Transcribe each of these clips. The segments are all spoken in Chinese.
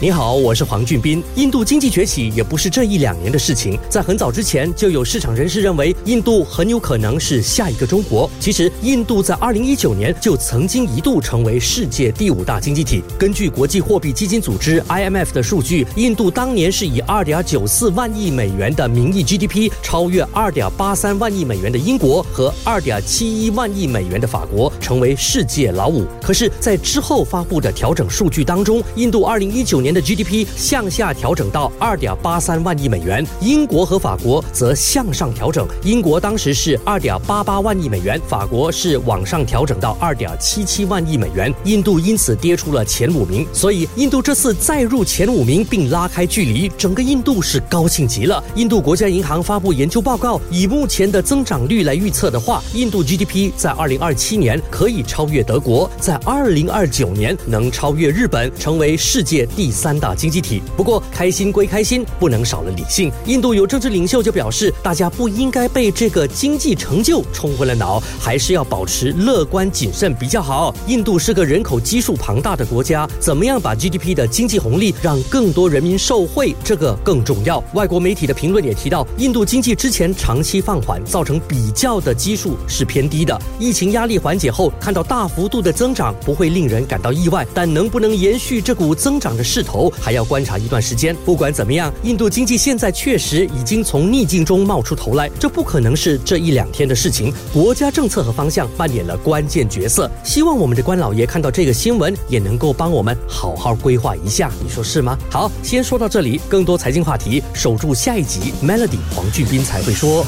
你好，我是黄俊斌。印度经济崛起也不是这一两年的事情，在很早之前就有市场人士认为，印度很有可能是下一个中国。其实，印度在二零一九年就曾经一度成为世界第五大经济体。根据国际货币基金组织 IMF 的数据，印度当年是以二点九四万亿美元的名义 GDP 超越二点八三万亿美元的英国和二点七一万亿美元的法国，成为世界老五。可是，在之后发布的调整数据当中，印度二零一九年。年的 GDP 向下调整到二点八三万亿美元，英国和法国则向上调整。英国当时是二点八八万亿美元，法国是往上调整到二点七七万亿美元。印度因此跌出了前五名。所以，印度这次再入前五名并拉开距离，整个印度是高兴极了。印度国家银行发布研究报告，以目前的增长率来预测的话，印度 GDP 在二零二七年可以超越德国，在二零二九年能超越日本，成为世界第。三大经济体，不过开心归开心，不能少了理性。印度有政治领袖就表示，大家不应该被这个经济成就冲昏了脑，还是要保持乐观谨慎比较好。印度是个人口基数庞大的国家，怎么样把 GDP 的经济红利让更多人民受惠，这个更重要。外国媒体的评论也提到，印度经济之前长期放缓，造成比较的基数是偏低的。疫情压力缓解后，看到大幅度的增长不会令人感到意外，但能不能延续这股增长的势？头头还要观察一段时间。不管怎么样，印度经济现在确实已经从逆境中冒出头来，这不可能是这一两天的事情。国家政策和方向扮演了关键角色。希望我们的官老爷看到这个新闻，也能够帮我们好好规划一下，你说是吗？好，先说到这里。更多财经话题，守住下一集。Melody 黄俊斌才会说。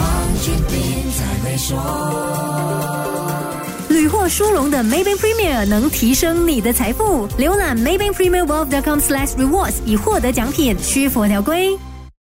屡获殊荣的 Maybank Premier 能提升你的财富。浏览 Maybank Premier Wealth.com/rewards 以获得奖品，需符合条规。